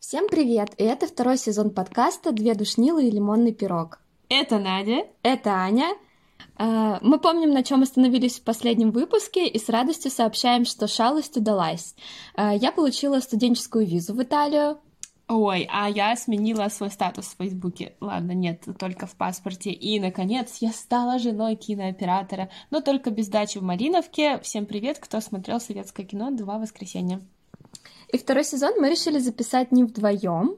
Всем привет! И это второй сезон подкаста «Две душнилы и лимонный пирог». Это Надя. Это Аня. А, мы помним, на чем остановились в последнем выпуске, и с радостью сообщаем, что шалость удалась. А, я получила студенческую визу в Италию. Ой, а я сменила свой статус в Фейсбуке. Ладно, нет, только в паспорте. И, наконец, я стала женой кинооператора, но только без дачи в Мариновке. Всем привет, кто смотрел советское кино «Два воскресенья». И второй сезон мы решили записать не вдвоем,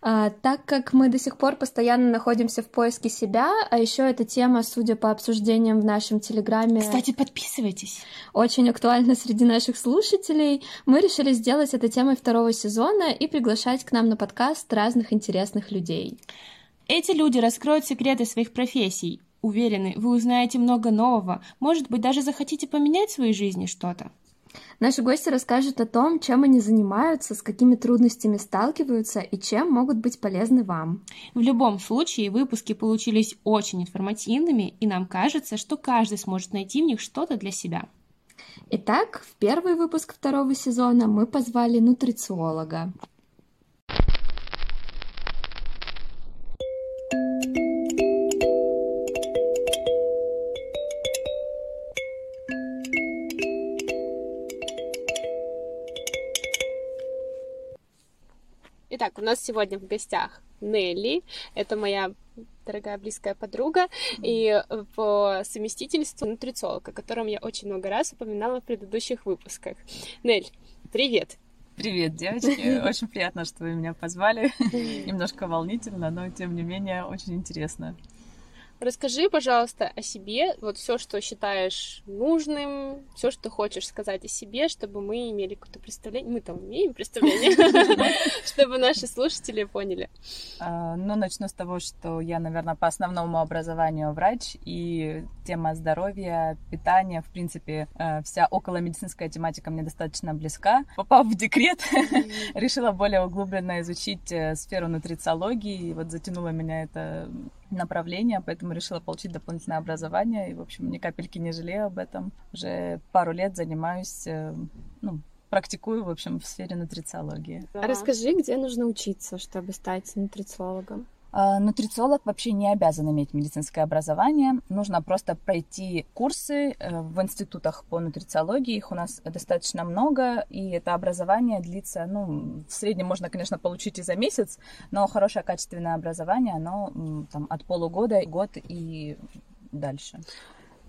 а, так как мы до сих пор постоянно находимся в поиске себя, а еще эта тема, судя по обсуждениям в нашем телеграме... Кстати, подписывайтесь! Очень актуальна среди наших слушателей. Мы решили сделать это темой второго сезона и приглашать к нам на подкаст разных интересных людей. Эти люди раскроют секреты своих профессий. Уверены, вы узнаете много нового. Может быть, даже захотите поменять в своей жизни что-то. Наши гости расскажут о том, чем они занимаются, с какими трудностями сталкиваются и чем могут быть полезны вам. В любом случае, выпуски получились очень информативными, и нам кажется, что каждый сможет найти в них что-то для себя. Итак, в первый выпуск второго сезона мы позвали нутрициолога. У нас сегодня в гостях Нелли. Это моя дорогая близкая подруга и по совместительству нутрициолог, о котором я очень много раз упоминала в предыдущих выпусках. Нель, привет! Привет, девочки! Очень приятно, что вы меня позвали. Немножко волнительно, но тем не менее очень интересно. Расскажи, пожалуйста, о себе, вот все, что считаешь нужным, все, что хочешь сказать о себе, чтобы мы имели какое-то представление. Мы там имеем представление, чтобы наши слушатели поняли. А, ну, начну с того, что я, наверное, по основному образованию врач, и тема здоровья, питания, в принципе, э, вся околомедицинская тематика мне достаточно близка. Попав в декрет, решила более углубленно изучить э, сферу нутрициологии, и вот затянула меня это направление, поэтому решила получить дополнительное образование. И, в общем, ни капельки не жалею об этом. Уже пару лет занимаюсь, э, ну, практикую, в общем, в сфере нутрициологии. Да. Расскажи, где нужно учиться, чтобы стать нутрициологом? А, нутрициолог вообще не обязан иметь медицинское образование. Нужно просто пройти курсы э, в институтах по нутрициологии. Их у нас достаточно много, и это образование длится, ну, в среднем можно, конечно, получить и за месяц, но хорошее качественное образование, оно там от полугода, год и дальше.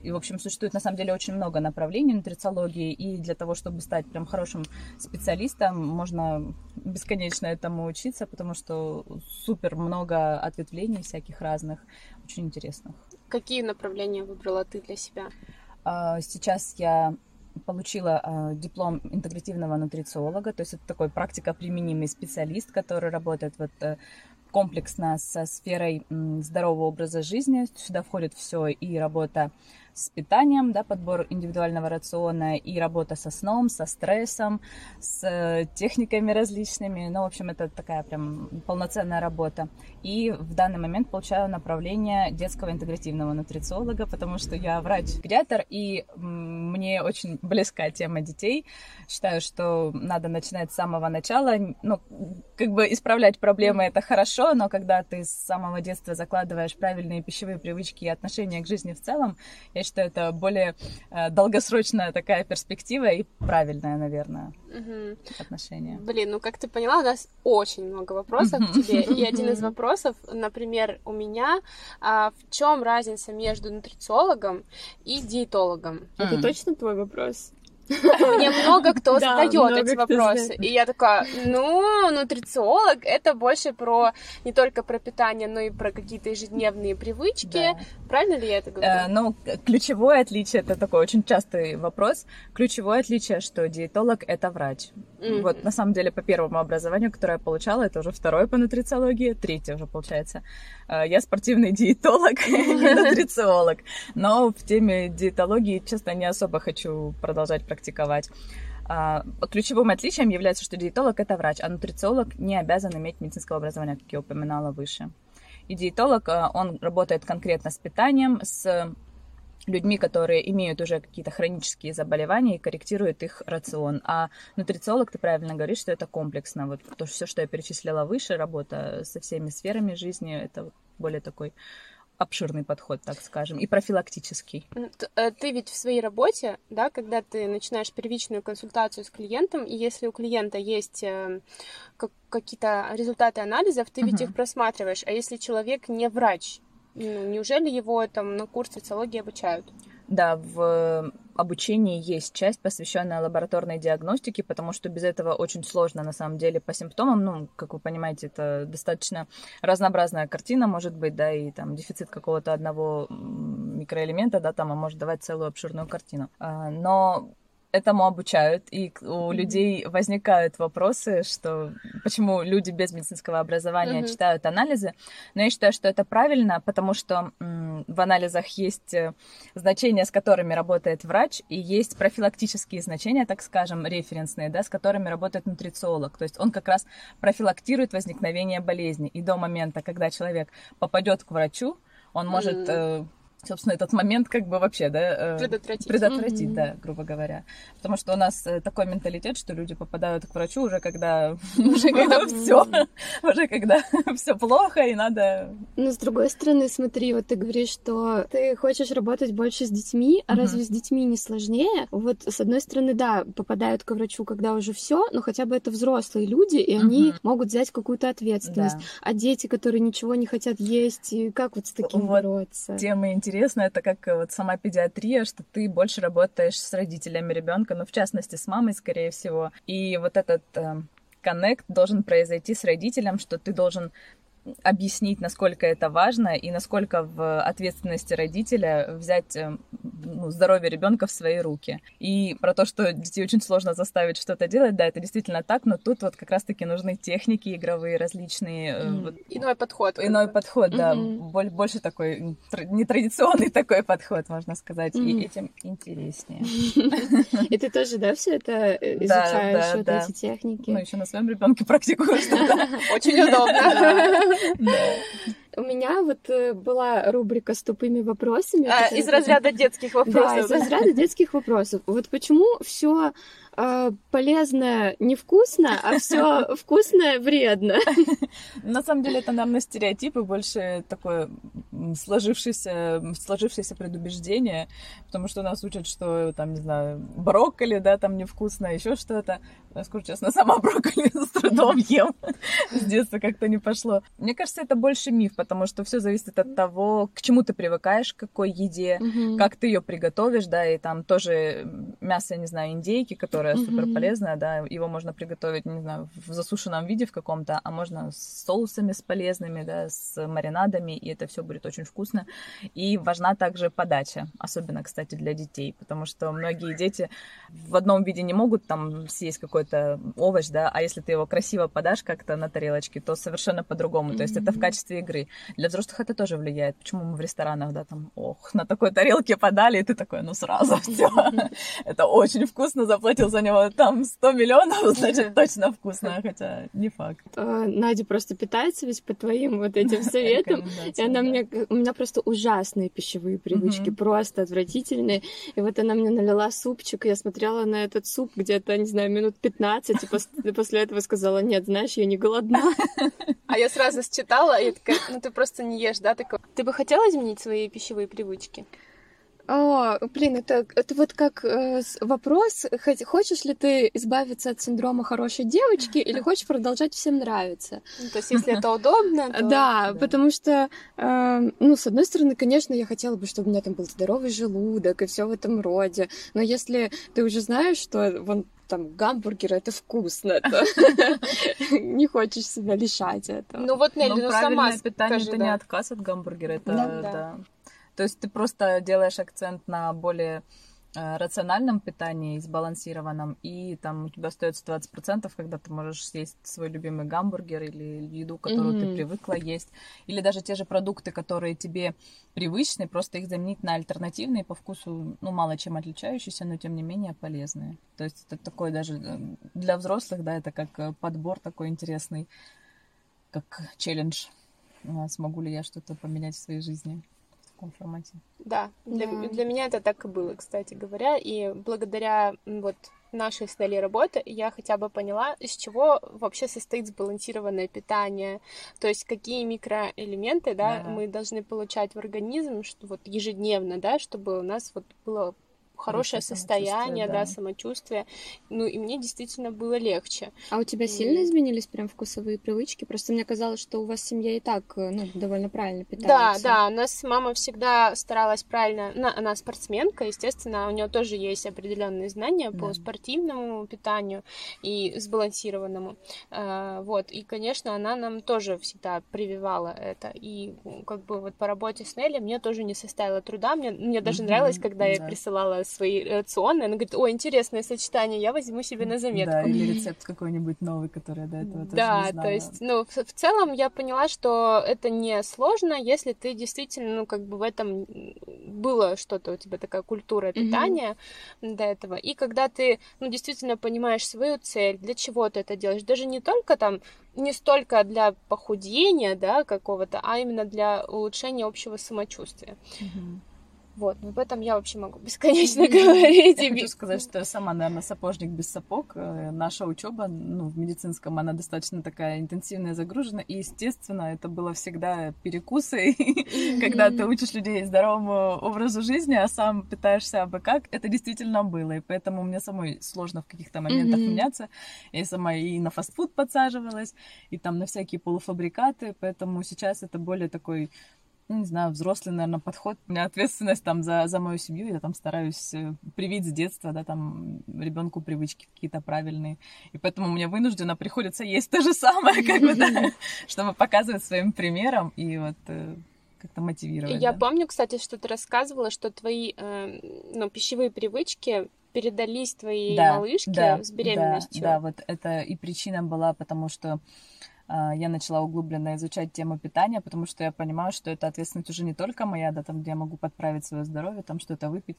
И, в общем, существует на самом деле очень много направлений нутрициологии, и для того, чтобы стать прям хорошим специалистом, можно бесконечно этому учиться, потому что супер много ответвлений всяких разных, очень интересных. Какие направления выбрала ты для себя? А, сейчас я получила э, диплом интегративного нутрициолога, то есть это такой практикоприменимый специалист, который работает вот э, комплексно со сферой здорового образа жизни. Сюда входит все и работа с питанием, да, подбор индивидуального рациона и работа со сном, со стрессом, с э, техниками различными. Ну, в общем, это такая прям полноценная работа. И в данный момент получаю направление детского интегративного нутрициолога, потому что я врач-педиатр, и мне очень близка тема детей. Считаю, что надо начинать с самого начала. Ну, как бы исправлять проблемы — это хорошо, но когда ты с самого детства закладываешь правильные пищевые привычки и отношения к жизни в целом, я что это более э, долгосрочная такая перспектива и правильная, наверное, угу. отношение. Блин, ну как ты поняла, у нас очень много вопросов к тебе. И один из вопросов, например, у меня, а, в чем разница между нутрициологом и диетологом? Это точно твой вопрос? Мне много кто задает эти вопросы. И я такая, ну, нутрициолог это больше про не только про питание, но и про какие-то ежедневные привычки. Правильно ли я это говорю? Э, ну, ключевое отличие, это такой очень частый вопрос. Ключевое отличие, что диетолог это врач. Mm-hmm. Вот, на самом деле, по первому образованию, которое я получала, это уже второе по нутрициологии, третье уже получается. Э, я спортивный диетолог, не нутрициолог. Но в теме диетологии, честно, не особо хочу продолжать практиковать. А, ключевым отличием является, что диетолог это врач, а нутрициолог не обязан иметь медицинского образования, как я упоминала выше. И диетолог, э, он работает конкретно с питанием, с людьми, которые имеют уже какие-то хронические заболевания и корректируют их рацион. А нутрициолог, ты правильно говоришь, что это комплексно. Вот то, все, что я перечислила выше, работа со всеми сферами жизни, это вот более такой обширный подход, так скажем, и профилактический. Э, ты ведь в своей работе, да, когда ты начинаешь первичную консультацию с клиентом, и если у клиента есть э, какие-то результаты анализов, ты ведь uh-huh. их просматриваешь. А если человек не врач, ну, неужели его там на курсе социологии обучают? Да, в обучении есть часть, посвященная лабораторной диагностике, потому что без этого очень сложно, на самом деле, по симптомам. Ну, как вы понимаете, это достаточно разнообразная картина, может быть, да, и там дефицит какого-то одного микроэлемента, да, там, а может давать целую обширную картину. А, но этому обучают, и у людей возникают вопросы, что почему люди без медицинского образования mm-hmm. читают анализы. Но я считаю, что это правильно, потому что в анализах есть э, значения, с которыми работает врач, и есть профилактические значения, так скажем, референсные, да, с которыми работает нутрициолог. То есть он как раз профилактирует возникновение болезни. И до момента, когда человек попадет к врачу, он может mm-hmm собственно, этот момент как бы вообще, да, э, предотвратить, предотвратить mm-hmm. да, грубо говоря. Потому что у нас э, такой менталитет, что люди попадают к врачу уже когда уже когда все, уже когда все плохо и надо. Но с другой стороны, смотри, вот ты говоришь, что ты хочешь работать больше с детьми, а разве с детьми не сложнее? Вот с одной стороны, да, попадают к врачу, когда уже все, но хотя бы это взрослые люди, и они могут взять какую-то ответственность. А дети, которые ничего не хотят есть, как вот с таким бороться? Тема интересная интересно, это как э, вот сама педиатрия, что ты больше работаешь с родителями ребенка, ну, в частности, с мамой, скорее всего. И вот этот э, коннект должен произойти с родителем, что ты должен объяснить, насколько это важно и насколько в ответственности родителя взять э, ну, здоровье ребенка в свои руки. И про то, что детей очень сложно заставить что-то делать, да, это действительно так, но тут вот как раз-таки нужны техники игровые различные. Mm. Вот, иной подход. Иной подход, да, mm-hmm. больше такой нетрадиционный такой подход, можно сказать, mm-hmm. и этим интереснее. И ты тоже, да, все это изучаешь, вот эти техники? Ну, еще на своем ребенке практикую что-то. Очень удобно. У меня вот э, была рубрика с тупыми вопросами. А, из разряда детских вопросов. Да, из разряда детских вопросов. Вот почему все полезное невкусно, а все вкусное вредно? На самом деле это нам на стереотипы больше такое сложившееся, сложившееся предубеждение, потому что нас учат, что там, не знаю, брокколи, да, там невкусно, еще что-то. Я скажу честно, сама брокколи с трудом ем. С детства как-то не пошло. Мне кажется, это больше миф, потому что все зависит от того, к чему ты привыкаешь, к какой еде, как ты ее приготовишь, да, и там тоже мясо, не знаю, индейки, которое mm-hmm. супер полезное, да, его можно приготовить, не знаю, в засушенном виде в каком-то, а можно с соусами, с полезными, да, с маринадами, и это все будет очень вкусно. И важна также подача, особенно, кстати, для детей, потому что многие дети в одном виде не могут там съесть какой-то овощ, да, а если ты его красиво подашь как-то на тарелочке, то совершенно по-другому. Mm-hmm. То есть это в качестве игры. Для взрослых это тоже влияет. Почему мы в ресторанах, да, там, ох, на такой тарелке подали, и ты такой, ну сразу все. Это очень вкусно, заплатил за него там 100 миллионов, значит, точно вкусно, хотя не факт. А, Надя просто питается ведь по твоим вот этим советам, и она мне, у меня просто ужасные пищевые привычки, просто отвратительные. И вот она мне налила супчик, я смотрела на этот суп где-то, не знаю, минут 15, и после этого сказала, нет, знаешь, я не голодна. А я сразу считала, и такая, ну ты просто не ешь, да? Такой. Ты бы хотела изменить свои пищевые привычки? О, блин, это, это вот как э, вопрос, хочешь ли ты избавиться от синдрома хорошей девочки или хочешь продолжать всем нравиться? Ну, то есть, если это удобно, то... Да, да. потому что, э, ну, с одной стороны, конечно, я хотела бы, чтобы у меня там был здоровый желудок и все в этом роде, но если ты уже знаешь, что вон там гамбургер это вкусно, то не хочешь себя лишать этого. Ну вот, Нелли, ну, ну сама питание это не отказ от гамбургера, это да. То есть ты просто делаешь акцент на более э, рациональном питании, сбалансированном, и там у тебя остается 20%, когда ты можешь съесть свой любимый гамбургер или еду, которую mm-hmm. ты привыкла есть, или даже те же продукты, которые тебе привычны, просто их заменить на альтернативные по вкусу, ну, мало чем отличающиеся, но тем не менее полезные. То есть это такой даже э, для взрослых, да, это как э, подбор такой интересный, как челлендж. Смогу ли я что-то поменять в своей жизни? Таком формате. Да, для, Да. для меня это так и было, кстати говоря. И благодаря вот нашей с работы я хотя бы поняла, из чего вообще состоит сбалансированное питание, то есть какие микроэлементы, да, Да-да. мы должны получать в организм, что вот ежедневно, да, чтобы у нас вот было хорошее Хорошее состояние, да, да. самочувствие. Ну и мне действительно было легче. А у тебя сильно изменились прям вкусовые привычки? Просто мне казалось, что у вас семья и так, э, ну, довольно правильно Да, питается. да, у нас мама всегда старалась правильно, ну, она спортсменка, естественно, у нее тоже есть определенные знания по Да. спортивному питанию и сбалансированному, А, вот, и, конечно, она нам тоже всегда прививала это, и как бы вот по работе с Нелли мне тоже не составило труда, мне, мне даже Мгм, нравилось, когда я да. присылала свои рационы, она говорит, о, интересное сочетание, я возьму себе на заметку. Да, или рецепт какой-нибудь новый, который я до этого тоже Да, не знала. то есть, ну, в, в целом я поняла, что это не сложно, если ты действительно, ну, как бы в этом было что-то у тебя такая культура питания до этого. И когда ты, ну, действительно понимаешь свою цель, для чего ты это делаешь, даже не только там, не столько для похудения, да, какого-то, а именно для улучшения общего самочувствия. Мгм. Вот, об этом я вообще могу бесконечно говорить. Я хочу сказать, что я сама, наверное, сапожник без сапог. Э, Наша учеба, ну, в медицинском, она достаточно такая интенсивная, загружена. И, естественно, это было всегда перекусы. Когда ты учишь людей здоровому образу жизни, а сам питаешься абы как, это действительно было. И поэтому мне самой сложно в каких-то моментах меняться. Я сама и на фастфуд подсаживалась, и там на всякие полуфабрикаты. Поэтому сейчас это более такой ну, не знаю, взрослый, наверное, подход. У меня ответственность там за, за мою семью. Я там стараюсь э, привить с детства, да, там ребенку привычки какие-то правильные. И поэтому мне вынужденно приходится есть то же самое, как бы, да, чтобы показывать своим примером и вот э, как-то мотивировать. Я да. помню, кстати, что ты рассказывала, что твои э, ну, пищевые привычки передались твоей Да, малышке да, с беременностью. Да, да, вот это и причина была, потому что я начала углубленно изучать тему питания, потому что я понимаю, что это ответственность уже не только моя, да, там, где я могу подправить свое здоровье, там что-то выпить,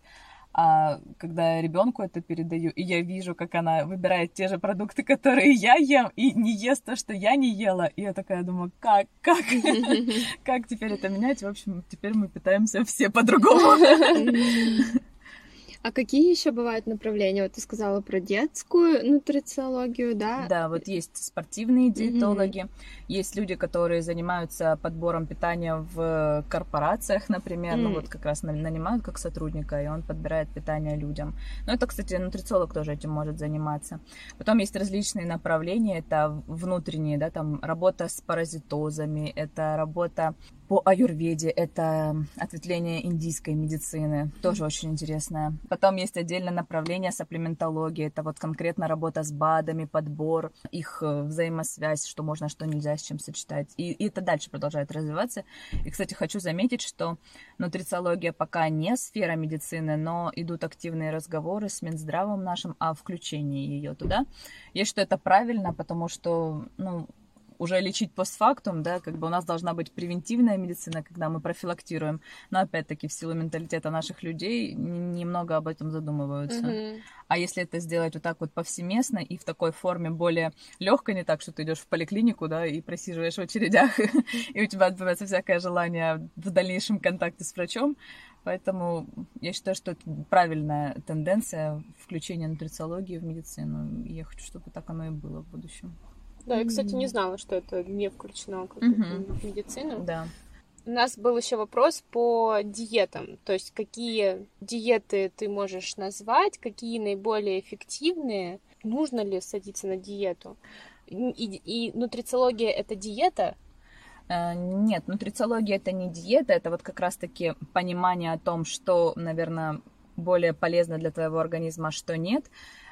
а когда ребенку это передаю, и я вижу, как она выбирает те же продукты, которые я ем, и не ест то, что я не ела, и я такая думаю, как, как, как теперь это менять? В общем, теперь мы питаемся все по-другому. А какие еще бывают направления? Вот ты сказала про детскую нутрициологию, да? Да, вот есть спортивные диетологи, есть люди, которые занимаются подбором питания в корпорациях, например, ну М. вот как раз на- нанимают как сотрудника, и он подбирает питание людям. Ну это, кстати, нутрициолог тоже этим может заниматься. Потом есть различные направления, это внутренние, да, там работа с паразитозами, это работа по аюрведе, это ответвление индийской медицины, тоже очень интересное. Потом есть отдельное направление сапплементологии, это вот конкретно работа с БАДами, подбор, их э, взаимосвязь, что можно, что нельзя, с чем сочетать. И, и это дальше продолжает развиваться. И, кстати, хочу заметить, что нутрициология пока не сфера медицины, но идут активные разговоры с Минздравом нашим о включении ее туда. Я считаю, это правильно, потому что, ну, уже лечить постфактум, да, как бы у нас должна быть превентивная медицина, когда мы профилактируем, но опять-таки в силу менталитета наших людей немного об этом задумываются. Мгм. А если это сделать вот так вот повсеместно и в такой форме более легкой, не так, что ты идешь в поликлинику, да, и просиживаешь в очередях, и у тебя отбивается всякое желание в дальнейшем контакте с врачом. Поэтому я считаю, что это правильная тенденция включения нутрициологии в медицину. И я хочу, чтобы так оно и было в будущем. Да, я, кстати, не знала, что это не включено как Мгм. в медицину. Да. У нас был еще вопрос по диетам, то есть какие диеты ты можешь назвать, какие наиболее эффективные, нужно ли садиться на диету. И, и- и нутрициология это диета, Э, Нет, нутрициология это не диета, это вот как раз-таки понимание о том, что, наверное, более полезно для твоего организма, а что нет.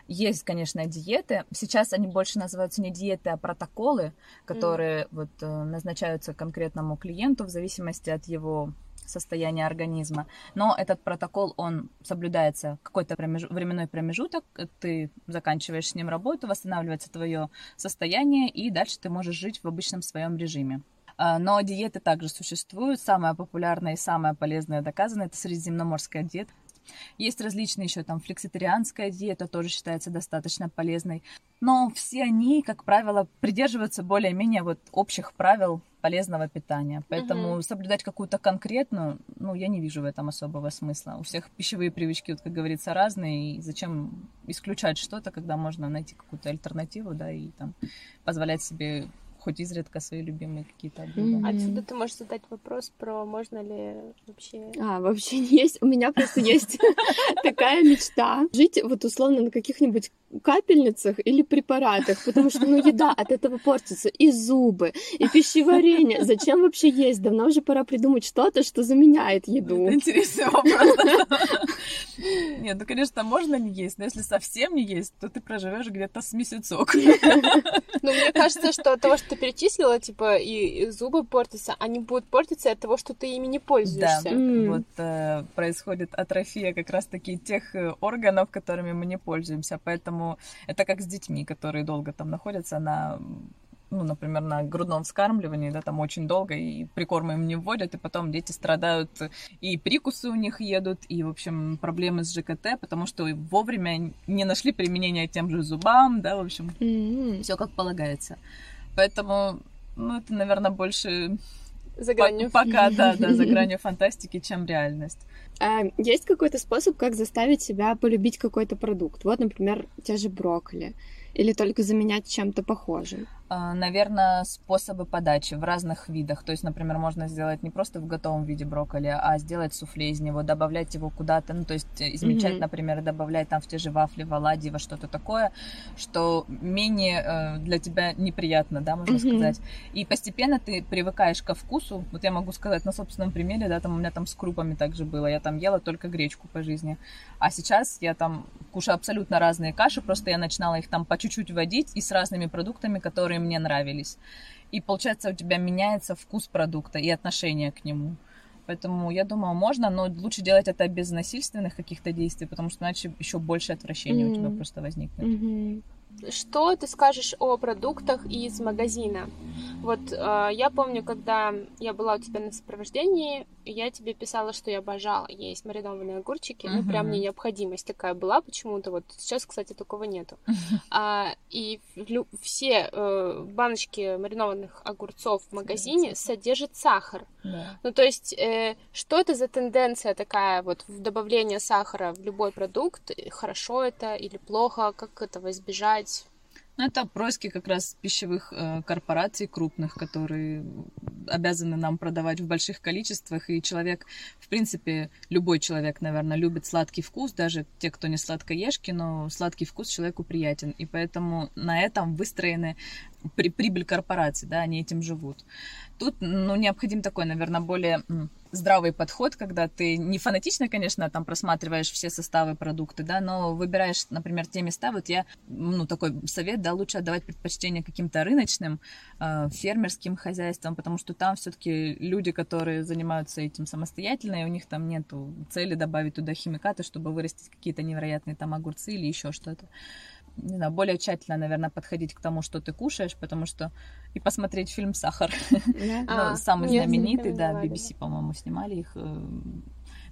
Есть, конечно, диеты. Сейчас они больше называются не диеты, а протоколы, которые вот э, назначаются конкретному клиенту в зависимости от его состояния организма. Но этот протокол, он соблюдается какой-то промеж- временной промежуток, ты заканчиваешь с ним работу, восстанавливается твое состояние, и дальше ты можешь жить в обычном своем режиме. А, Но диеты также существуют. Самая популярная и самая полезная доказана это средиземноморская диета. Есть различные еще там флекситарианская диета, тоже считается достаточно полезной. Но все они, как правило, придерживаются более-менее вот общих правил полезного питания. Поэтому Мгм. соблюдать какую-то конкретную, ну, я не вижу в этом особого смысла. У всех пищевые привычки, вот, как говорится, разные, и зачем исключать что-то, когда можно найти какую-то альтернативу, да, и там позволять себе хоть изредка свои любимые какие-то блюда. Отсюда ты можешь задать вопрос про можно ли вообще... А, вообще не есть. У меня просто есть такая мечта. Жить вот условно на каких-нибудь капельницах или препаратах, потому что, ну, еда от этого портится. И зубы, и пищеварение. Зачем вообще есть? Давно уже пора придумать что-то, что заменяет еду. Интересный вопрос. Нет, ну, конечно, можно не есть, но если совсем не есть, то ты проживешь где-то с месяцок. Ну, мне кажется, что от того, что ты перечислила, типа, и и зубы портятся, они будут портиться от того, что ты ими не Да, пользуешься. М. вот э, происходит атрофия как раз-таки тех э, органов, которыми мы не пользуемся, поэтому это как с детьми, которые долго там находятся на ну, например, на грудном вскармливании, да, там очень долго, и прикормы им не вводят, и потом дети страдают, и прикусы у них едут, и, в общем, проблемы с ЖКТ, потому что вовремя не нашли применения тем же зубам, да, в общем, М. все как полагается. Поэтому, ну, это, наверное, больше За по- гранью. пока, да, да, за гранью фантастики, чем реальность. А есть какой-то способ, как заставить себя полюбить какой-то продукт? Вот, например, те же брокколи. Или только заменять чем-то похожим? Наверное, способы подачи в разных видах. То есть, например, можно сделать не просто в готовом виде брокколи, а сделать суфле из него, добавлять его куда-то, ну, то есть э, измельчать, Мгм. например, добавлять там в те же вафли, в оладьи, во что-то такое, что менее э, для тебя неприятно, да, можно Мгм. сказать. И постепенно ты привыкаешь ко вкусу. Вот я могу сказать на собственном примере, да, там у меня там с крупами также было. Я там ела только гречку по жизни. А сейчас я там кушаю абсолютно разные каши, просто я начинала их там по чуть-чуть вводить и с разными продуктами, которые мне нравились. И получается, у тебя меняется вкус продукта и отношение к нему. Поэтому я думаю, можно, но лучше делать это без насильственных каких-то действий, потому что иначе еще больше отвращения у тебя просто возникнет. Мгм. Что ты скажешь о продуктах из магазина? Вот э, я помню, когда я была у тебя на сопровождении, я тебе писала, что я обожала есть маринованные огурчики. Ну, прям мне необходимость такая была почему-то. Вот сейчас, кстати, такого нету. А, и все э, баночки маринованных огурцов в магазине содержат сахар. Да. Ну, то есть, э, что это за тенденция такая вот в добавление сахара в любой продукт? Хорошо это или плохо? Как этого избежать? Ну, это происки как раз пищевых э, корпораций крупных, которые обязаны нам продавать в больших количествах. И человек, в принципе, любой человек, наверное, любит сладкий вкус, даже те, кто не сладкоежки, но сладкий вкус человеку приятен. И поэтому на этом выстроены при- прибыль корпораций, да, они этим живут. Тут, ну, необходим такой, наверное, более здравый подход, когда ты не фанатично, конечно, там просматриваешь все составы продукты, да, но выбираешь, например, те места, вот я, ну, такой совет, да, лучше отдавать предпочтение каким-то рыночным, э, фермерским хозяйствам, потому что там все-таки люди, которые занимаются этим самостоятельно, и у них там нету цели добавить туда химикаты, чтобы вырастить какие-то невероятные там огурцы или еще что-то. Не знаю, более тщательно, наверное, подходить к тому, что ты кушаешь, потому что и посмотреть фильм «Сахар», Да? А, ну, самый знаменитый, да, BBC, по-моему, снимали их. э,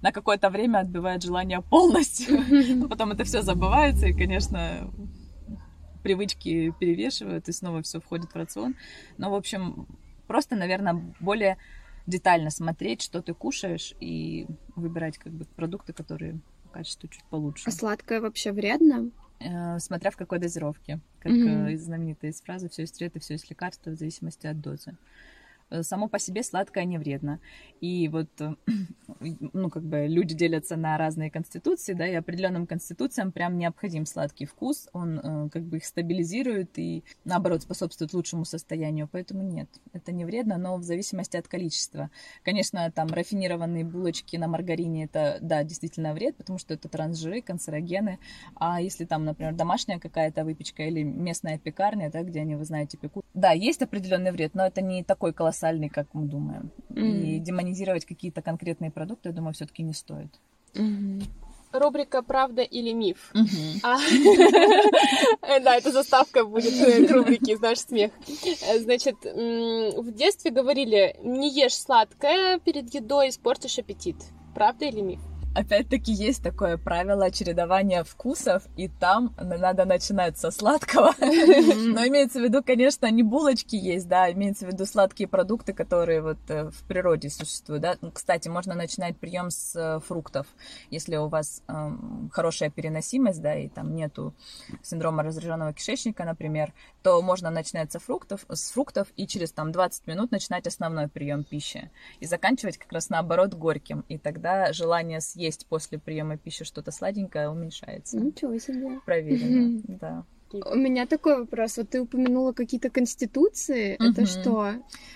На какое-то время отбивает желание полностью. Но Потом это все забывается, и, конечно, привычки перевешивают, и снова все входит в рацион. Но, в общем, просто, наверное, более детально смотреть, что ты кушаешь, и выбирать как бы продукты, которые по качеству чуть получше. А сладкое вообще вредно? Э, Смотря в какой дозировке. Как Мгм. э, знаменитая из фразы «все из трета, все из лекарства» в зависимости от дозы. Э, Само по себе сладкое не вредно. И вот, э, ну, как бы люди делятся на разные конституции, да, и определенным конституциям прям необходим сладкий вкус, он э, как бы их стабилизирует и, наоборот, способствует лучшему состоянию. Поэтому нет, это не вредно, но в зависимости от количества. Конечно, там рафинированные булочки на маргарине, это, да, действительно вред, потому что это трансжиры, канцерогены. А если там, например, домашняя какая-то выпечка или местная пекарня, да, где они, вы знаете, пекут, да, есть определенный вред, но это не такой колоссальный, как мы думаем. И Мгм. демонизировать какие-то конкретные продукты, я думаю, все-таки не стоит. Мгм. Рубрика «Правда или миф?» А, Да, это заставка будет э, к рубрике «Наш смех». Э, Значит, в детстве говорили, не ешь сладкое перед едой, испортишь аппетит. Правда или миф? Опять-таки есть такое правило чередования вкусов, и там надо начинать со сладкого. Но имеется в виду, конечно, не булочки есть, да, имеется в виду сладкие продукты, которые вот э, в природе существуют, да. Ну, кстати, можно начинать прием с э, фруктов, если у вас эм, хорошая переносимость, да, и там нету синдрома разряженного кишечника, например, то можно начинать со фруктов, с фруктов и через там 20 минут начинать основной прием пищи и заканчивать как раз наоборот горьким, и тогда желание съесть есть после приема пищи что-то сладенькое, уменьшается. Ничего себе. Проверено, да. У меня такой вопрос. Вот ты упомянула какие-то конституции. Угу. Это что?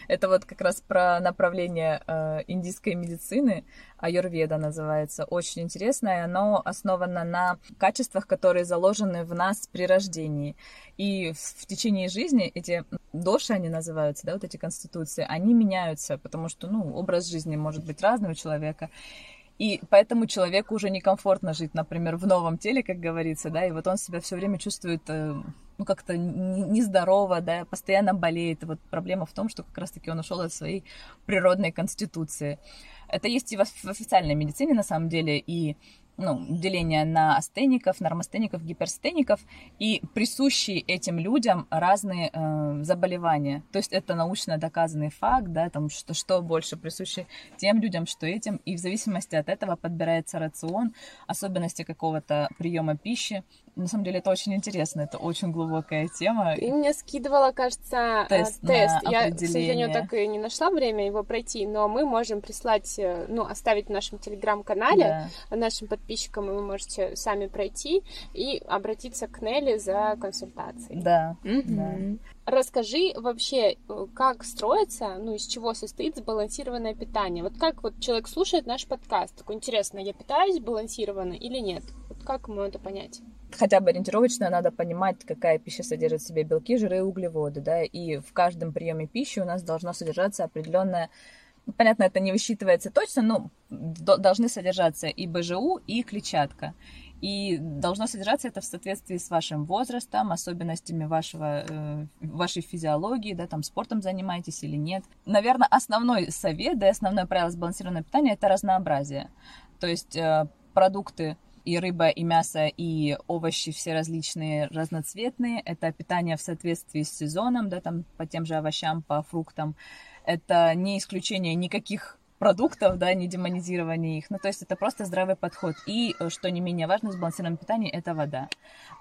Это вот как раз про направление э, индийской медицины. Аюрведа называется. Очень интересное. Оно основано на качествах, которые заложены в нас при рождении. И в, в течение жизни эти доши, они называются, да, вот эти конституции, они меняются, потому что, ну, образ жизни может быть разный у человека. И поэтому человеку уже некомфортно жить, например, в новом теле, как говорится, да, и вот он себя все время чувствует, э, ну, как-то нездорово, да, постоянно болеет. И вот проблема в том, что как раз-таки он ушел от своей природной конституции. Это есть и в официальной медицине, на самом деле, и ну, деление на астеников, нормастеников, гиперстеников, и присущие этим людям разные э, заболевания. То есть это научно доказанный факт, да, там, что, что больше присуще тем людям, что этим, и в зависимости от этого подбирается рацион, особенности какого-то приема пищи, на самом деле это очень интересно, это очень глубокая тема. Ты мне скидывала, кажется, э, тест. тест. Я, к сожалению, так и не нашла время его пройти, но мы можем прислать, э, ну, оставить в нашем телеграм-канале да. нашим подписчикам, и вы можете сами пройти и обратиться к Нелли за консультацией. Да. Mm-hmm. да. Расскажи вообще, э, как строится, ну, из чего состоит сбалансированное питание. Вот как вот человек слушает наш подкаст, такой, интересно, я питаюсь сбалансированно или нет? Вот как ему это понять? хотя бы ориентировочно надо понимать, какая пища содержит в себе белки, жиры и углеводы, да, и в каждом приеме пищи у нас должно содержаться определенная ну, Понятно, это не высчитывается точно, но должны содержаться и БЖУ, и клетчатка. И должно содержаться это в соответствии с вашим возрастом, особенностями вашего, э, вашей физиологии, да, там спортом занимаетесь или нет. Наверное, основной совет, да, основное правило сбалансированного питания – это разнообразие. То есть э, продукты и рыба, и мясо, и овощи все различные, разноцветные. Это питание в соответствии с сезоном, да, там по тем же овощам, по фруктам. Это не исключение никаких продуктов, да, не демонизирование их. Ну, то есть это просто здравый подход. И, э, что не менее важно, в сбалансированном питании, это вода.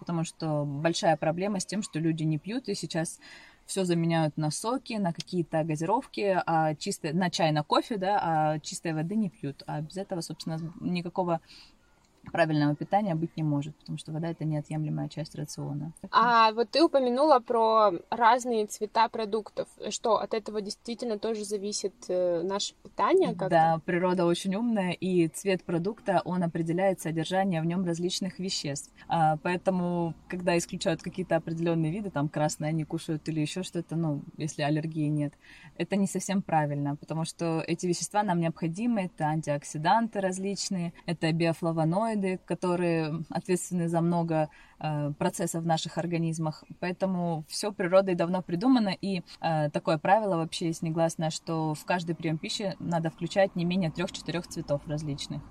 Потому что большая проблема с тем, что люди не пьют, и сейчас все заменяют на соки, на какие-то газировки, а чистое, на чай, на кофе, да, а чистой воды не пьют. А без этого, собственно, никакого правильного питания быть не может, потому что вода это неотъемлемая часть рациона. А вот ты упомянула про разные цвета продуктов. Что от этого действительно тоже зависит э, наше питание? Как-то? Да, природа очень умная, и цвет продукта он определяет содержание в нем различных веществ. А, поэтому, когда исключают какие-то определенные виды, там красное они кушают или еще что-то, ну, если аллергии нет, это не совсем правильно, потому что эти вещества нам необходимы, это антиоксиданты различные, это биофлавоноиды, флавоноиды, которые ответственны за много э, процессов в наших организмах. Поэтому все природой давно придумано, и э, такое правило вообще есть негласное, что в каждый прием пищи надо включать не менее трех-четырех цветов различных.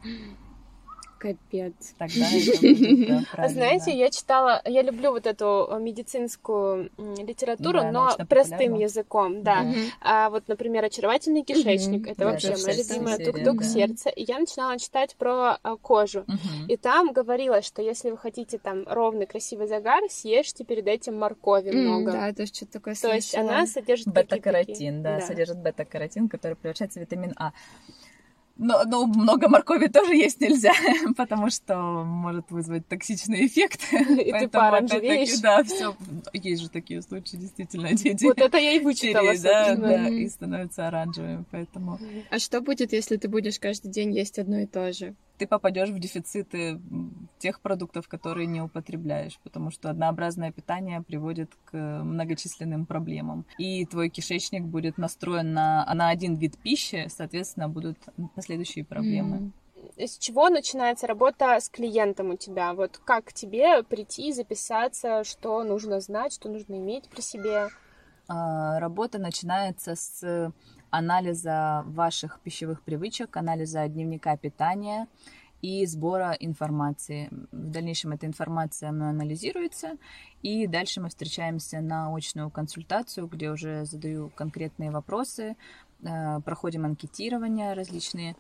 Капец. Тогда это да, Знаете, я читала, я люблю вот эту э, медицинскую литературу, да, но простым языком, да. Угу. А вот, например, очаровательный кишечник, угу. это да, вообще моя любимая тук-тук да. сердца. И я начинала читать про а, кожу. Угу. И там говорилось, что если вы хотите там ровный красивый загар, съешьте перед этим моркови много. Да, это что-то такое То есть она содержит бета-каротин, да, да, содержит бета-каротин, который превращается в витамин А. Но, но много моркови тоже есть нельзя, потому что может вызвать токсичный эффект. И ты пооранжевеешь. Да, все. Есть же такие случаи, действительно, дети. Вот это я и вычитала, да, да, и становятся оранжевыми, поэтому... А что будет, если ты будешь каждый день есть одно и то же? Ты попадешь в дефициты тех продуктов, которые не употребляешь, потому что однообразное питание приводит к многочисленным проблемам. И твой кишечник будет настроен на, на один вид пищи, соответственно, будут последующие проблемы. Mm. С чего начинается работа с клиентом у тебя? Вот как к тебе прийти, записаться, что нужно знать, что нужно иметь при себе? А, работа начинается с анализа ваших пищевых привычек, анализа дневника питания и сбора информации. В дальнейшем эта информация анализируется, и дальше мы встречаемся на очную консультацию, где уже задаю конкретные вопросы, э, проходим анкетирование различные,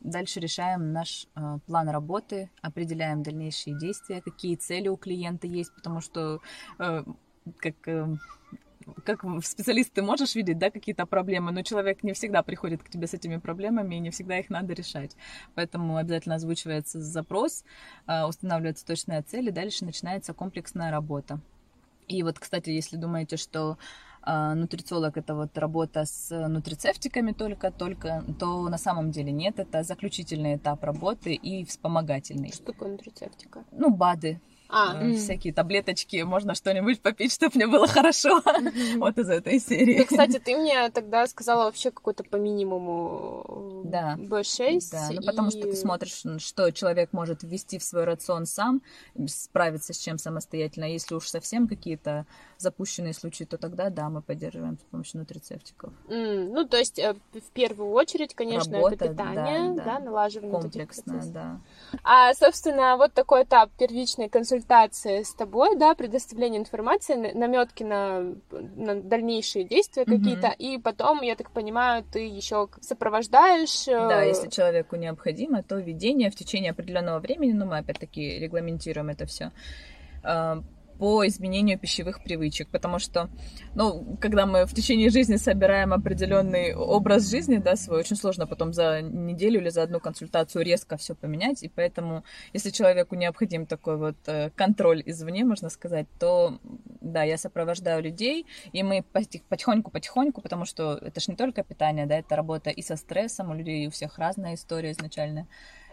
Дальше решаем наш э, план работы, определяем дальнейшие действия, какие цели у клиента есть, потому что э, как как специалист ты можешь видеть, да, какие-то проблемы, но человек не всегда приходит к тебе с этими проблемами, и не всегда их надо решать. Поэтому обязательно озвучивается запрос, а, устанавливается точная цель, и дальше начинается комплексная работа. И вот, кстати, если думаете, что э, нутрициолог это вот работа с нутрицептиками только, только, то на самом деле нет, это заключительный этап работы и вспомогательный. Что такое нутрицептика? Ну, БАДы, а, э, всякие таблеточки, можно что-нибудь попить, чтобы мне было хорошо. вот из этой серии. Ну, кстати, ты мне тогда сказала вообще какой-то по минимуму да. B6. Да, ну потому что ты смотришь, что человек может ввести в свой рацион сам, справиться с чем самостоятельно. А если уж совсем какие-то запущенные случаи, то тогда да, мы поддерживаем с помощью нутрицептиков. Mm, ну, то есть э, в первую очередь, конечно, Работа, это питание, да, да. да налаживание комплексное, да. А, собственно, вот такой этап первичной консультации с тобой, да, предоставление информации, наметки на, на дальнейшие действия mm-hmm. какие-то, и потом, я так понимаю, ты еще сопровождаешь. Э, да, если человеку необходимо, то введение в течение определенного времени, ну, мы опять-таки регламентируем это все а, по изменению пищевых привычек, потому что, ну, когда мы в течение жизни собираем определенный образ жизни, да, свой, очень сложно потом за неделю или за одну консультацию резко все поменять, и поэтому, если человеку необходим такой вот э, контроль извне, можно сказать, то, да, я сопровождаю людей, и мы потихоньку-потихоньку, потому что это же не только питание, да, это работа и со стрессом, у людей у всех разная история изначально,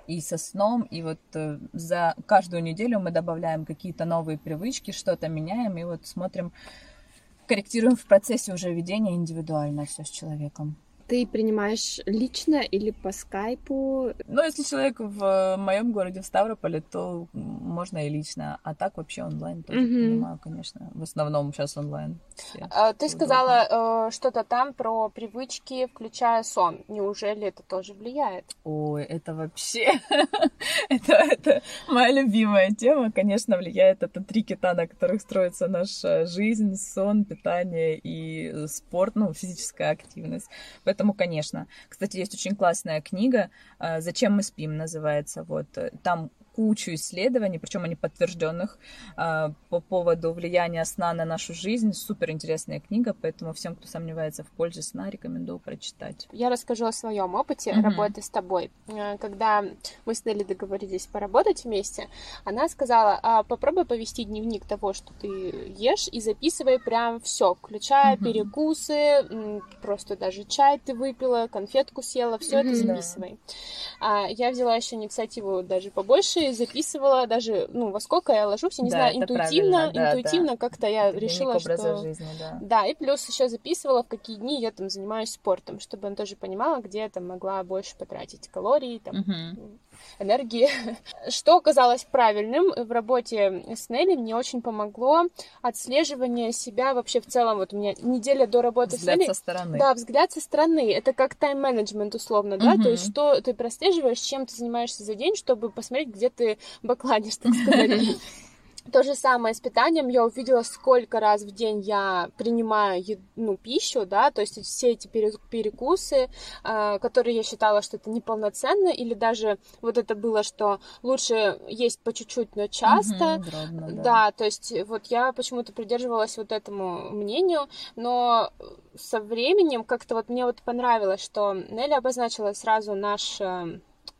и со сном, и вот э, за каждую неделю мы добавляем какие-то новые привычки, что-то меняем, и вот смотрим, корректируем в процессе уже ведения индивидуально все с человеком. Ты принимаешь лично или по скайпу? Ну, если человек в моем городе, в Ставрополе, то можно и лично. А так вообще онлайн тоже mm-hmm. принимаю, конечно. В основном сейчас онлайн. А, ты сказала э, что-то там про привычки, включая сон. Неужели это тоже влияет? Ой, это вообще... это, это моя любимая тема. Конечно, влияет. Это три кита, на которых строится наша жизнь, сон, питание и спорт, ну, физическая активность. Поэтому, конечно. Кстати, есть очень классная книга э, «Зачем мы спим» называется. Вот там кучу исследований, причем они подтвержденных э, по поводу влияния сна на нашу жизнь. Супер интересная книга, поэтому всем, кто сомневается в пользе сна, рекомендую прочитать. Я расскажу о своем опыте mm-hmm. работы с тобой. Э, когда мы с Нелли договорились поработать вместе, она сказала: а, попробуй повести дневник того, что ты ешь, и записывай прям все, включая mm-hmm. перекусы, просто даже чай ты выпила, конфетку съела, все mm-hmm. это записывай. А, я взяла еще инициативу даже побольше записывала даже, ну, во сколько я ложусь, я не да, знаю, интуитивно, да, интуитивно да. как-то я это решила, что... Жизни, да. да, и плюс еще записывала, в какие дни я там занимаюсь спортом, чтобы она тоже понимала, где я там могла больше потратить калорий, там, угу энергии. Что оказалось правильным в работе с Нелли, мне очень помогло отслеживание себя вообще в целом. Вот у меня неделя до работы взгляд с Нелли. со стороны. Да, взгляд со стороны. Это как тайм-менеджмент условно, да, угу. то есть что ты прослеживаешь, чем ты занимаешься за день, чтобы посмотреть, где ты бакладишь, так сказать. То же самое с питанием. Я увидела, сколько раз в день я принимаю ну, пищу, да, то есть все эти перекусы, э, которые я считала, что это неполноценно, или даже вот это было, что лучше есть по чуть-чуть, но часто. Угу, дробно, да. да, то есть вот я почему-то придерживалась вот этому мнению, но со временем как-то вот мне вот понравилось, что Нелли обозначила сразу наш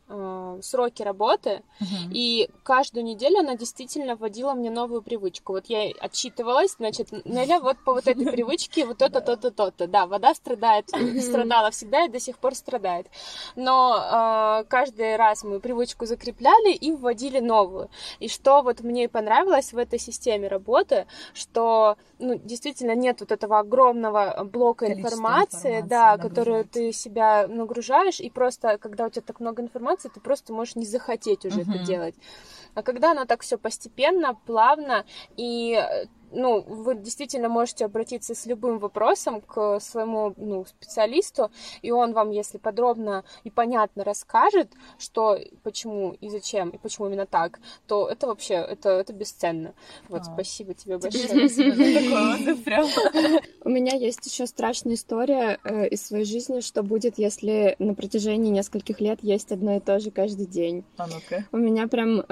э, сроки работы, uh-huh. и каждую неделю она действительно вводила мне новую привычку. Вот я отчитывалась, значит, Неля, вот по вот этой привычке вот то-то, то-то, то-то. Да, вода страдает, страдала всегда и до сих пор страдает. Но э, каждый раз мы привычку закрепляли и вводили новую. И что вот мне понравилось в этой системе работы, что ну, действительно нет вот этого огромного блока информации, информации, да, которую ты себя нагружаешь, и просто, когда у тебя так много информации, ты просто можешь не захотеть уже uh-huh. это делать. А когда оно так все постепенно, плавно, и ну, вы действительно можете обратиться с любым вопросом к своему ну, специалисту, и он вам, если подробно и понятно расскажет, что, почему и зачем, и почему именно так, то это вообще, это, это бесценно. Вот, а. спасибо тебе большое. У меня есть еще страшная история э, из своей жизни, что будет, если на протяжении нескольких лет есть одно и то же каждый день. А ну-ка. У меня прям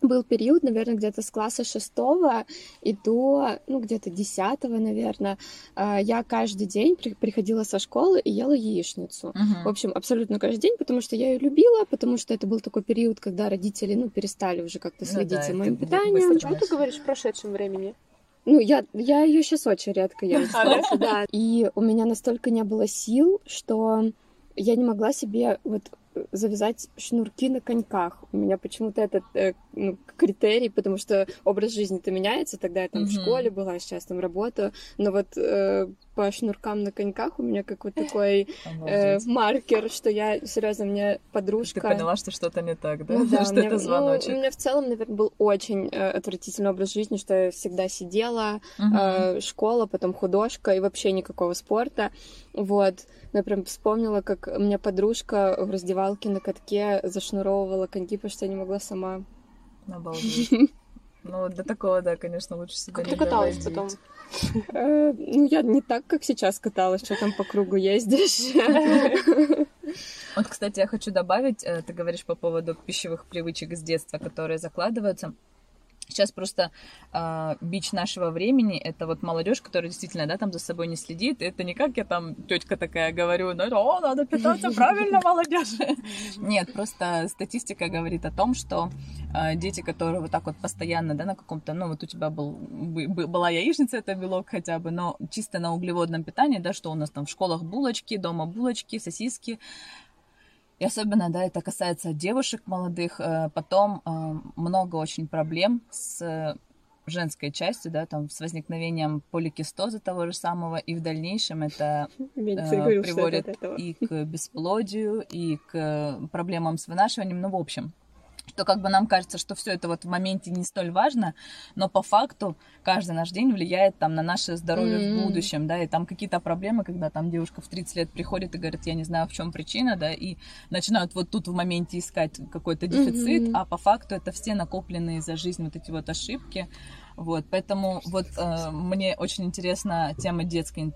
был период, наверное, где-то с класса шестого и до, ну, где-то десятого, наверное, а, я каждый день приходила со школы и ела яичницу. Uh-huh. В общем, абсолютно каждый день, потому что я ее любила, потому что это был такой период, когда родители, ну, перестали уже как-то ну следить ну, да, за моим питанием. Почему ты говоришь в прошедшем времени? Ну, я, я ее сейчас очень редко ем, кстати, да. И у меня настолько не было сил, что я не могла себе вот завязать шнурки на коньках. У меня почему-то этот э, ну, критерий, потому что образ жизни-то меняется. Тогда я там mm-hmm. в школе была, сейчас там работаю. Но вот э, по шнуркам на коньках у меня как вот такой э, маркер, что я, серьезно, мне подружка... Ты поняла, что что-то не так, да? Ну, да что мне, это звоночек? Ну, у меня в целом, наверное, был очень э, отвратительный образ жизни, что я всегда сидела, mm-hmm. э, школа, потом художка и вообще никакого спорта. Вот. Я прям вспомнила, как у меня подружка в раздевалке на катке зашнуровывала коньки, потому что я не могла сама. Обалдеть. Ну, для такого, да, конечно, лучше себя Как ты каталась потом? Э, ну, я не так, как сейчас каталась, что там по кругу ездишь. Вот, кстати, я хочу добавить, э, ты говоришь по поводу пищевых привычек с детства, которые закладываются. Сейчас просто э, бич нашего времени это вот молодежь, которая действительно, да, там за собой не следит. Это не как я там тетка такая говорю, ну, о, надо питаться правильно, молодежь. Нет, просто статистика говорит о том, что э, дети, которые вот так вот постоянно, да, на каком-то, ну, вот у тебя был, была яичница, это белок хотя бы, но чисто на углеводном питании, да, что у нас там в школах булочки, дома булочки, сосиски, и особенно, да, это касается девушек молодых. Э, потом э, много очень проблем с женской частью, да, там с возникновением поликистоза того же самого, и в дальнейшем это э, приводит и к бесплодию, и к проблемам с вынашиванием, ну, в общем что как бы нам кажется, что все это вот в моменте не столь важно, но по факту каждый наш день влияет там на наше здоровье mm-hmm. в будущем, да, и там какие-то проблемы, когда там девушка в 30 лет приходит и говорит, я не знаю, в чем причина, да, и начинают вот тут в моменте искать какой-то дефицит, mm-hmm. а по факту это все накопленные за жизнь вот эти вот ошибки, вот, поэтому вот э, мне очень интересна тема детской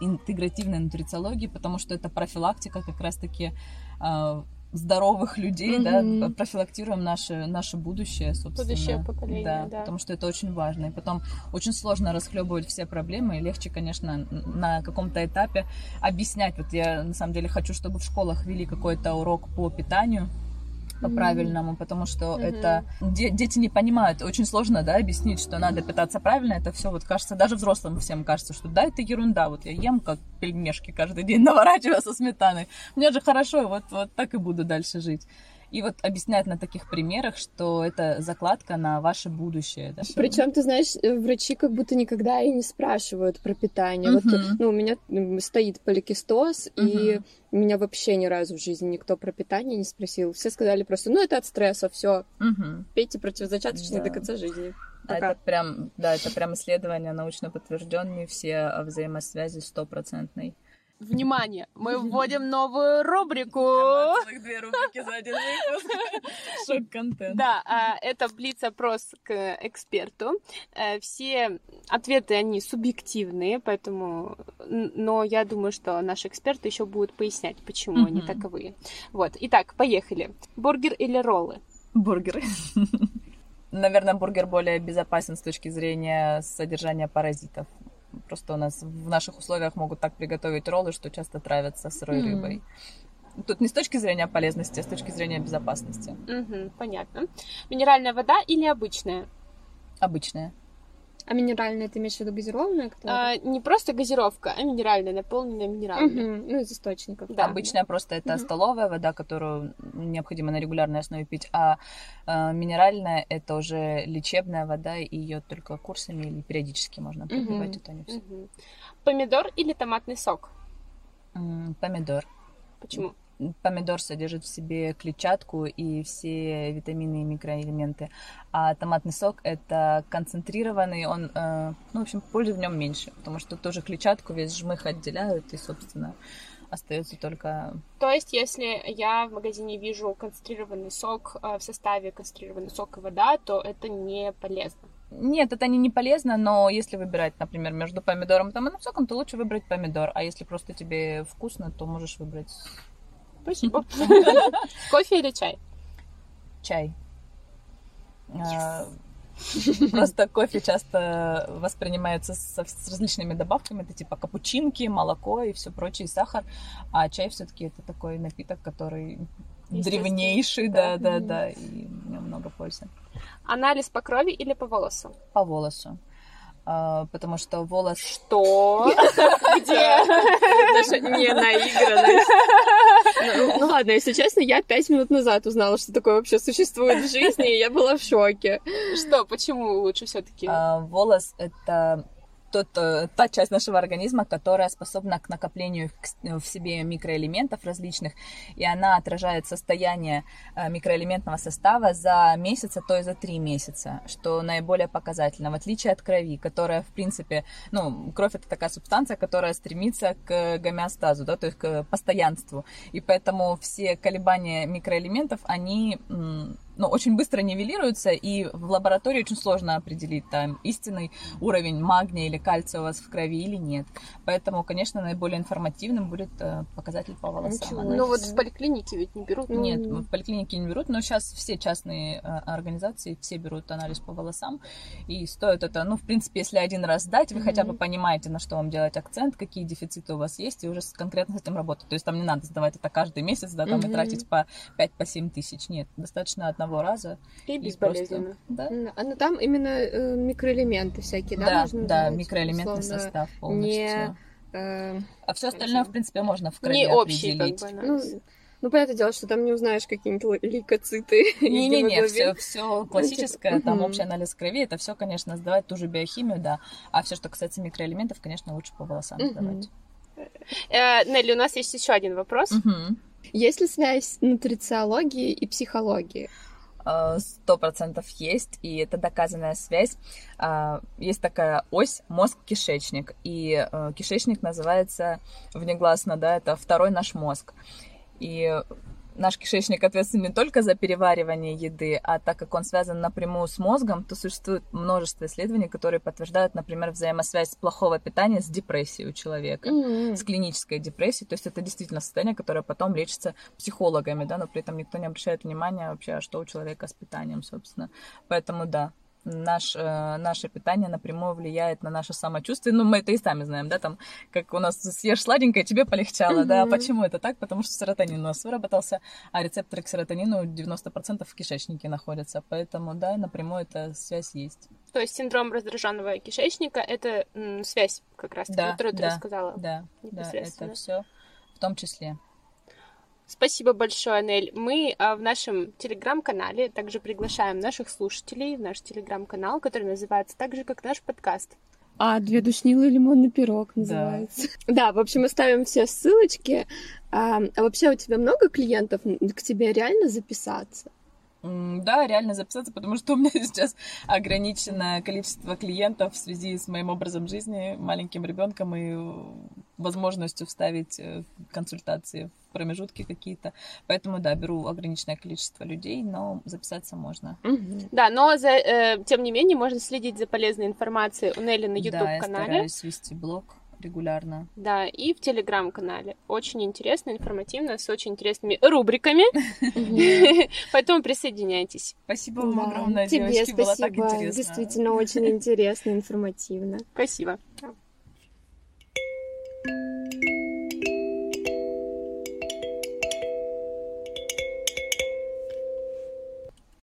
интегративной нутрициологии, потому что это профилактика как раз-таки э, здоровых людей, mm-hmm. да, профилактируем наше, наше будущее, собственно. Будущее поколение, да, да. Потому что это очень важно. И потом очень сложно расхлебывать все проблемы, и легче, конечно, на каком-то этапе объяснять. Вот я, на самом деле, хочу, чтобы в школах вели какой-то урок по питанию, по-правильному, потому что mm-hmm. это де- дети не понимают, очень сложно, да, объяснить, что надо питаться правильно, это все вот кажется, даже взрослым всем кажется, что да, это ерунда, вот я ем как пельмешки каждый день, наворачивая со сметаной, мне же хорошо, вот, вот так и буду дальше жить. И вот объяснять на таких примерах, что это закладка на ваше будущее. Да, Причем, ты знаешь, э, врачи как будто никогда и не спрашивают про питание. Uh-huh. Вот, ну, у меня стоит поликистоз, uh-huh. и меня вообще ни разу в жизни никто про питание не спросил. Все сказали просто, ну, это от стресса, все. Uh-huh. Пейте противозачаточные да. до конца жизни. Пока. Это прям, да, это прям исследования научно подтвержденные, все взаимосвязи стопроцентной. Внимание, мы вводим новую рубрику. Две рубрики за один выпуск. Шок-контент. Да, а, это блиц-опрос к эксперту. Э, все ответы, они субъективные, поэтому... Но я думаю, что наш эксперт еще будет пояснять, почему они таковые. Вот, итак, поехали. Бургер или роллы? Бургер. Наверное, бургер более безопасен с точки зрения содержания паразитов. Просто у нас в наших условиях могут так приготовить роллы, что часто травятся сырой mm. рыбой. Тут не с точки зрения полезности, а с точки зрения безопасности. Угу, понятно. Минеральная вода или обычная? Обычная. А минеральная, ты имеешь в виду газированная? А, не просто газировка, а минеральная, наполненная минеральной. Угу, ну, из источников. Да. Обычная просто это угу. столовая вода, которую необходимо на регулярной основе пить, а э, минеральная это уже лечебная вода, и ее только курсами или периодически можно пропивать, угу. это не все. Угу. Помидор или томатный сок? М-м, помидор. Почему? Помидор содержит в себе клетчатку и все витамины и микроэлементы, а томатный сок это концентрированный, он, э, ну, в общем, пользы в нем меньше, потому что тоже клетчатку весь жмых отделяют и, собственно, остается только... То есть, если я в магазине вижу концентрированный сок э, в составе концентрированный сок и вода, то это не полезно. Нет, это не, не полезно, но если выбирать, например, между помидором и томатным соком, то лучше выбрать помидор. А если просто тебе вкусно, то можешь выбрать... Спасибо. Кофе или чай? Чай. А, просто кофе часто воспринимается с, с различными добавками, это типа капучинки, молоко и все прочее, и сахар. А чай все-таки это такой напиток, который древнейший, да, да, да, да, и нем много пользы. Анализ по крови или по волосу? По волосу. А, потому что волос... Что? Где? Наша ненаигранность. Ну, ну ладно, если честно, я пять минут назад узнала, что такое вообще существует в жизни, и я была в шоке. Что? Почему лучше все таки а, Волос — это тот, э, та часть нашего организма, которая способна к накоплению в себе микроэлементов различных, и она отражает состояние э, микроэлементного состава за месяц, а то и за три месяца, что наиболее показательно, в отличие от крови, которая, в принципе, ну, кровь это такая субстанция, которая стремится к гомеостазу, да, то есть к постоянству, и поэтому все колебания микроэлементов, они ну, очень быстро нивелируются, и в лаборатории очень сложно определить, там, истинный уровень магния или кальция у вас в крови или нет. Поэтому, конечно, наиболее информативным будет э, показатель по волосам. Ну, вот в поликлинике ведь не берут? Нет, в поликлинике не берут, но сейчас все частные э, организации, все берут анализ по волосам, и стоит это, ну, в принципе, если один раз сдать, вы mm-hmm. хотя бы понимаете, на что вам делать акцент, какие дефициты у вас есть, и уже конкретно с этим работать. То есть там не надо сдавать это каждый месяц, да, там mm-hmm. и тратить по 5-7 по тысяч. Нет, достаточно одного одного раза. И безболезненно. Просто, да? А ну там именно э, микроэлементы всякие, да? Да, можно да, микроэлементный условно, состав полностью. Не, э, а все остальное, в принципе, можно в крови не общий, определить. Как бы, ну, ну, понятное дело, что там не узнаешь какие-нибудь лейкоциты. Не-не-не, все, все классическое, там общий анализ крови, это все, конечно, сдавать ту же биохимию, да. А все, что касается микроэлементов, конечно, лучше по волосам сдавать. Э, Нелли, у нас есть еще один вопрос. Есть ли связь нутрициологии и психологии? Э, сто процентов есть, и это доказанная связь. А, есть такая ось мозг-кишечник, и э, кишечник называется внегласно, да, это второй наш мозг. И наш кишечник ответственен не только за переваривание еды, а так как он связан напрямую с мозгом, то существует множество исследований, которые подтверждают, например, взаимосвязь плохого питания с депрессией у человека, mm-hmm. с клинической депрессией. То есть это действительно состояние, которое потом лечится психологами, да, но при этом никто не обращает внимания вообще, что у человека с питанием, собственно. Поэтому да, наш, э, наше питание напрямую влияет на наше самочувствие. Ну, мы это и сами знаем, да, там, как у нас съешь сладенькое, тебе полегчало, mm-hmm. да. Почему это так? Потому что серотонин у нас выработался, а рецепторы к серотонину 90% в кишечнике находятся. Поэтому, да, напрямую эта связь есть. То есть синдром раздраженного кишечника — это связь как раз, да, которую да, ты рассказала. Да, да, это все в том числе. Спасибо большое, Нель. Мы а, в нашем телеграм-канале также приглашаем наших слушателей в наш телеграм-канал, который называется так же, как наш подкаст. А, две душнилы лимонный пирог называется. Да, да в общем, мы ставим все ссылочки. А, а вообще у тебя много клиентов? К тебе реально записаться? Да, реально записаться, потому что у меня сейчас ограниченное количество клиентов в связи с моим образом жизни, маленьким ребенком и возможностью вставить э, консультации в промежутки какие-то. Поэтому, да, беру ограниченное количество людей, но записаться можно. Угу. Да, но за, э, тем не менее можно следить за полезной информацией у Нелли на YouTube-канале. Да, я стараюсь вести блог регулярно. Да, и в телеграм-канале. Очень интересно, информативно, с очень интересными рубриками. Поэтому присоединяйтесь. Спасибо вам огромное, девочки. Было так интересно. Действительно, очень интересно, информативно. Спасибо.